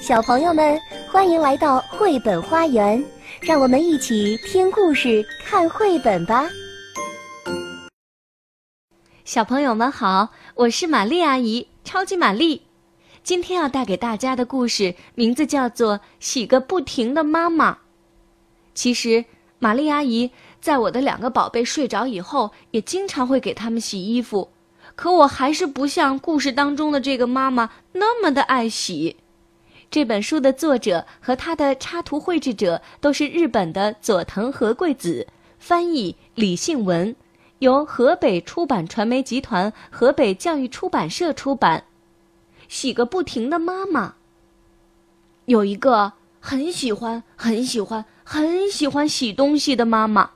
小朋友们，欢迎来到绘本花园，让我们一起听故事、看绘本吧。小朋友们好，我是玛丽阿姨，超级玛丽。今天要带给大家的故事名字叫做《洗个不停的妈妈》。其实，玛丽阿姨在我的两个宝贝睡着以后，也经常会给他们洗衣服，可我还是不像故事当中的这个妈妈那么的爱洗。这本书的作者和他的插图绘制者都是日本的佐藤和贵子，翻译李信文，由河北出版传媒集团、河北教育出版社出版。洗个不停的妈妈。有一个很喜欢、很喜欢、很喜欢洗东西的妈妈。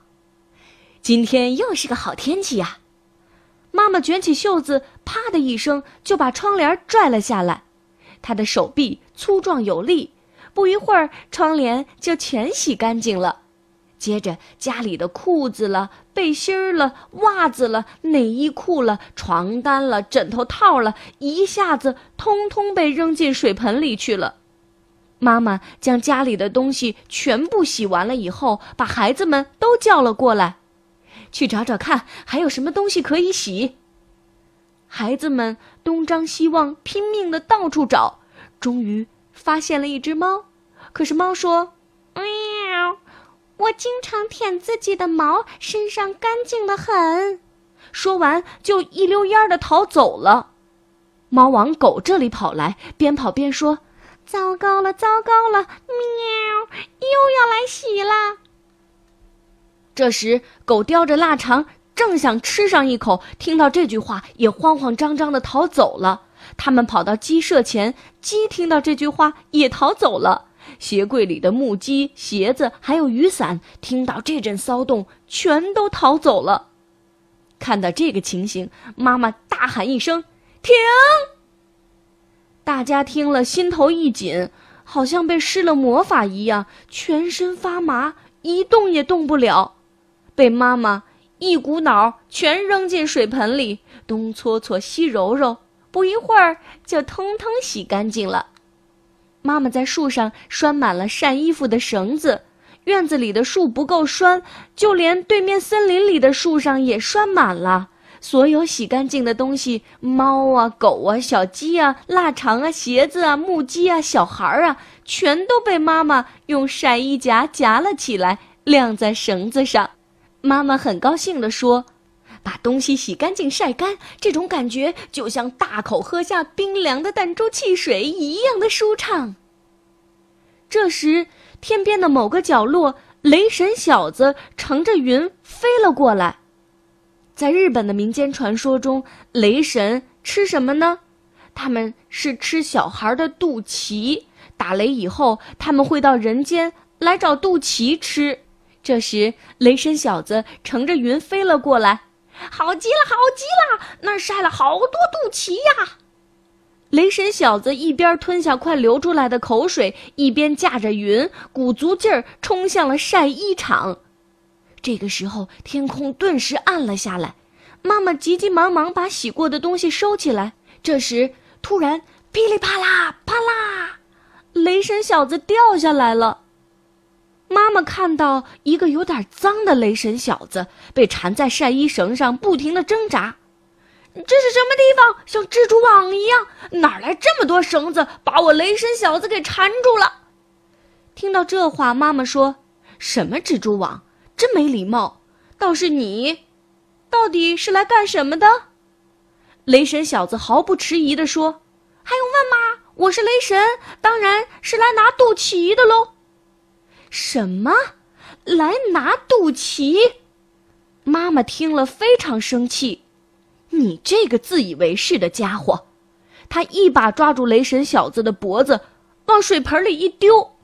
今天又是个好天气呀！妈妈卷起袖子，啪的一声就把窗帘拽了下来。他的手臂粗壮有力，不一会儿窗帘就全洗干净了。接着家里的裤子了、背心儿了、袜子了、内衣裤了、床单了、枕头套了，一下子通通被扔进水盆里去了。妈妈将家里的东西全部洗完了以后，把孩子们都叫了过来，去找找看还有什么东西可以洗。孩子们东张西望，拼命的到处找，终于发现了一只猫。可是猫说：“喵，我经常舔自己的毛，身上干净的很。”说完就一溜烟儿的逃走了。猫往狗这里跑来，边跑边说：“糟糕了，糟糕了，喵，又要来洗啦！”这时，狗叼着腊肠。正想吃上一口，听到这句话，也慌慌张张的逃走了。他们跑到鸡舍前，鸡听到这句话也逃走了。鞋柜里的木屐、鞋子还有雨伞，听到这阵骚动，全都逃走了。看到这个情形，妈妈大喊一声：“停！”大家听了，心头一紧，好像被施了魔法一样，全身发麻，一动也动不了，被妈妈。一股脑全扔进水盆里，东搓搓西揉揉，不一会儿就通通洗干净了。妈妈在树上拴满了晒衣服的绳子，院子里的树不够拴，就连对面森林里的树上也拴满了。所有洗干净的东西，猫啊、狗啊、小鸡啊、腊肠啊、鞋子啊、木屐啊、小孩儿啊，全都被妈妈用晒衣夹夹了起来，晾在绳子上。妈妈很高兴地说：“把东西洗干净、晒干，这种感觉就像大口喝下冰凉的弹珠汽水一样的舒畅。”这时，天边的某个角落，雷神小子乘着云飞了过来。在日本的民间传说中，雷神吃什么呢？他们是吃小孩的肚脐。打雷以后，他们会到人间来找肚脐吃。这时，雷神小子乘着云飞了过来，好极了，好极了！那儿晒了好多肚脐呀。雷神小子一边吞下快流出来的口水，一边驾着云，鼓足劲儿冲向了晒衣场。这个时候，天空顿时暗了下来。妈妈急急忙忙把洗过的东西收起来。这时，突然噼里啪啦，啪啦，雷神小子掉下来了。妈妈看到一个有点脏的雷神小子被缠在晒衣绳上，不停的挣扎。这是什么地方？像蜘蛛网一样？哪来这么多绳子把我雷神小子给缠住了？听到这话，妈妈说：“什么蜘蛛网？真没礼貌！倒是你，到底是来干什么的？”雷神小子毫不迟疑地说：“还用问吗？我是雷神，当然是来拿肚脐的喽。”什么？来拿肚脐？妈妈听了非常生气。你这个自以为是的家伙！他一把抓住雷神小子的脖子，往水盆里一丢。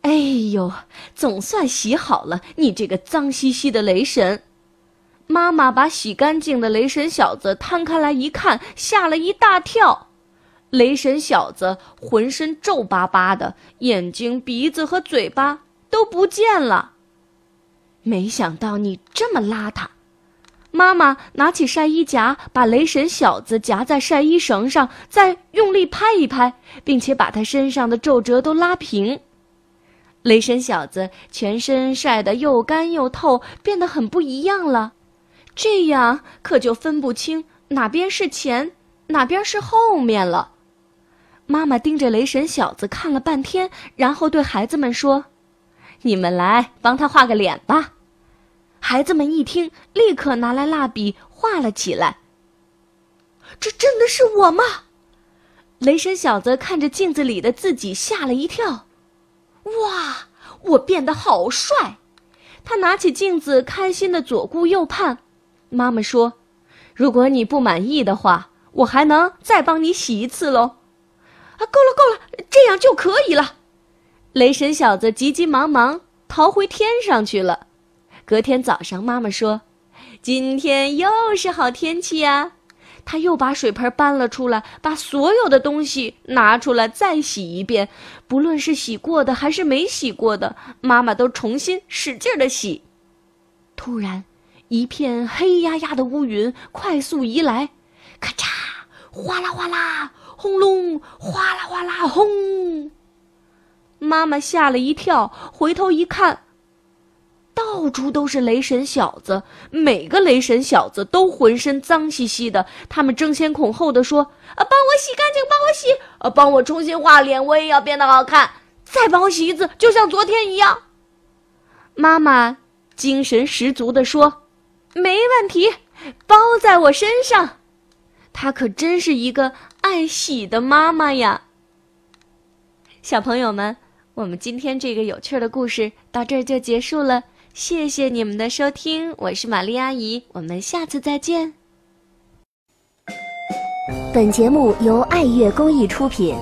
哎呦，总算洗好了！你这个脏兮兮的雷神！妈妈把洗干净的雷神小子摊开来一看，吓了一大跳。雷神小子浑身皱巴巴的，眼睛、鼻子和嘴巴都不见了。没想到你这么邋遢，妈妈拿起晒衣夹，把雷神小子夹在晒衣绳上，再用力拍一拍，并且把他身上的皱褶都拉平。雷神小子全身晒得又干又透，变得很不一样了。这样可就分不清哪边是前，哪边是后面了。妈妈盯着雷神小子看了半天，然后对孩子们说：“你们来帮他画个脸吧。”孩子们一听，立刻拿来蜡笔画了起来。这真的是我吗？雷神小子看着镜子里的自己，吓了一跳。哇，我变得好帅！他拿起镜子，开心的左顾右盼。妈妈说：“如果你不满意的话，我还能再帮你洗一次喽。”啊，够了够了，这样就可以了。雷神小子急急忙忙逃回天上去了。隔天早上，妈妈说：“今天又是好天气呀。”他又把水盆搬了出来，把所有的东西拿出来再洗一遍，不论是洗过的还是没洗过的，妈妈都重新使劲的洗。突然，一片黑压压的乌云快速移来，咔嚓，哗啦哗啦，轰隆，哗啦哗啦，轰！妈妈吓了一跳，回头一看。到处都是雷神小子，每个雷神小子都浑身脏兮兮的。他们争先恐后的说：“啊，帮我洗干净，帮我洗！啊，帮我重新画脸，我也要变得好看。再帮我洗一次，就像昨天一样。”妈妈精神十足的说：“没问题，包在我身上。”她可真是一个爱洗的妈妈呀。小朋友们，我们今天这个有趣的故事到这儿就结束了。谢谢你们的收听，我是玛丽阿姨，我们下次再见。本节目由爱乐公益出品。